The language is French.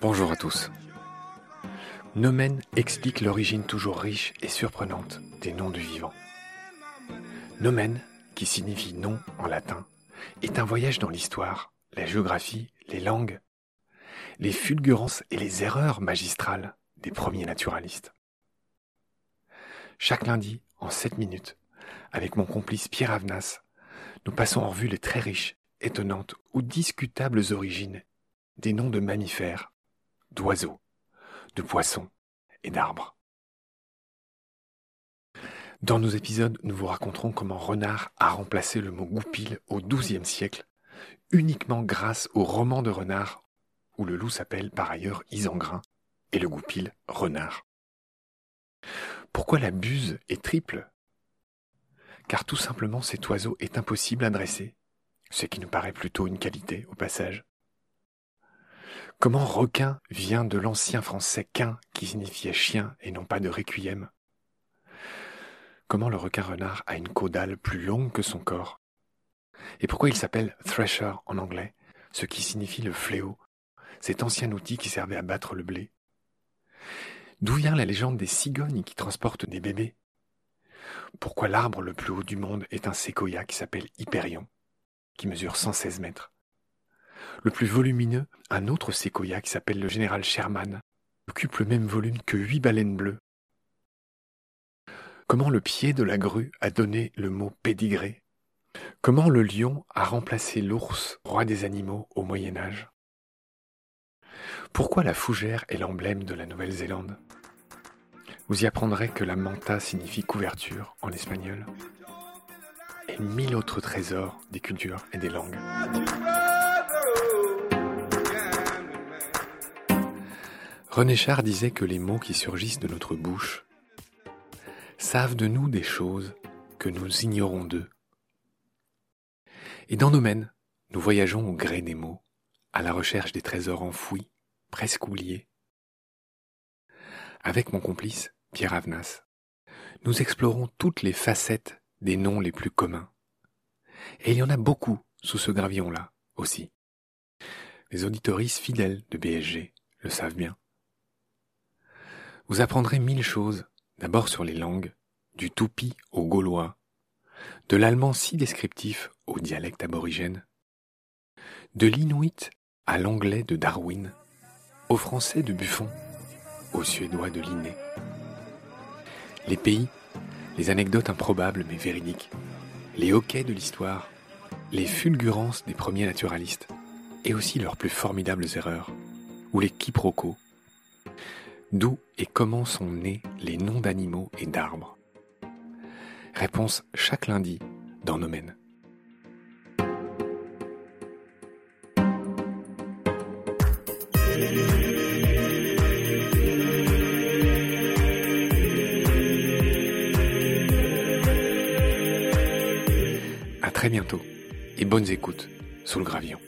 Bonjour à tous. Nomen explique l'origine toujours riche et surprenante des noms du vivant. Nomen, qui signifie nom en latin, est un voyage dans l'histoire, la géographie, les langues, les fulgurances et les erreurs magistrales des premiers naturalistes. Chaque lundi, en 7 minutes, avec mon complice Pierre Avenas, nous passons en revue les très riches, étonnantes ou discutables origines des noms de mammifères, d'oiseaux, de poissons et d'arbres. Dans nos épisodes, nous vous raconterons comment renard a remplacé le mot goupil au XIIe siècle, uniquement grâce au roman de renard, où le loup s'appelle par ailleurs Isengrin et le goupil renard. Pourquoi la buse est triple? Car tout simplement cet oiseau est impossible à dresser, ce qui nous paraît plutôt une qualité au passage. Comment requin vient de l'ancien français quin qui signifiait chien et non pas de requiem? Comment le requin-renard a une caudale plus longue que son corps? Et pourquoi il s'appelle thresher en anglais, ce qui signifie le fléau, cet ancien outil qui servait à battre le blé D'où vient la légende des cigognes qui transportent des bébés? Pourquoi l'arbre le plus haut du monde est un séquoia qui s'appelle Hyperion, qui mesure 116 mètres? Le plus volumineux, un autre séquoia qui s'appelle le général Sherman, occupe le même volume que huit baleines bleues. Comment le pied de la grue a donné le mot pédigré? Comment le lion a remplacé l'ours, roi des animaux, au Moyen Âge? Pourquoi la fougère est l'emblème de la Nouvelle-Zélande? Vous y apprendrez que la manta signifie couverture en espagnol et mille autres trésors des cultures et des langues. René Char disait que les mots qui surgissent de notre bouche savent de nous des choses que nous ignorons d'eux. Et dans nos mènes, nous voyageons au gré des mots, à la recherche des trésors enfouis, presque oubliés. Avec mon complice, Pierre Avenas, nous explorons toutes les facettes des noms les plus communs. Et il y en a beaucoup sous ce gravillon-là aussi. Les auditoristes fidèles de BSG le savent bien. Vous apprendrez mille choses d'abord sur les langues, du tupi au gaulois, de l'allemand si descriptif au dialecte aborigène, de l'inuit à l'anglais de Darwin, au français de Buffon, au suédois de Linné. Les pays, les anecdotes improbables mais véridiques, les hoquets de l'histoire, les fulgurances des premiers naturalistes, et aussi leurs plus formidables erreurs, ou les quiproquos, D'où et comment sont nés les noms d'animaux et d'arbres? Réponse chaque lundi dans Nomen. Très bientôt et bonnes écoutes sous le gravillon.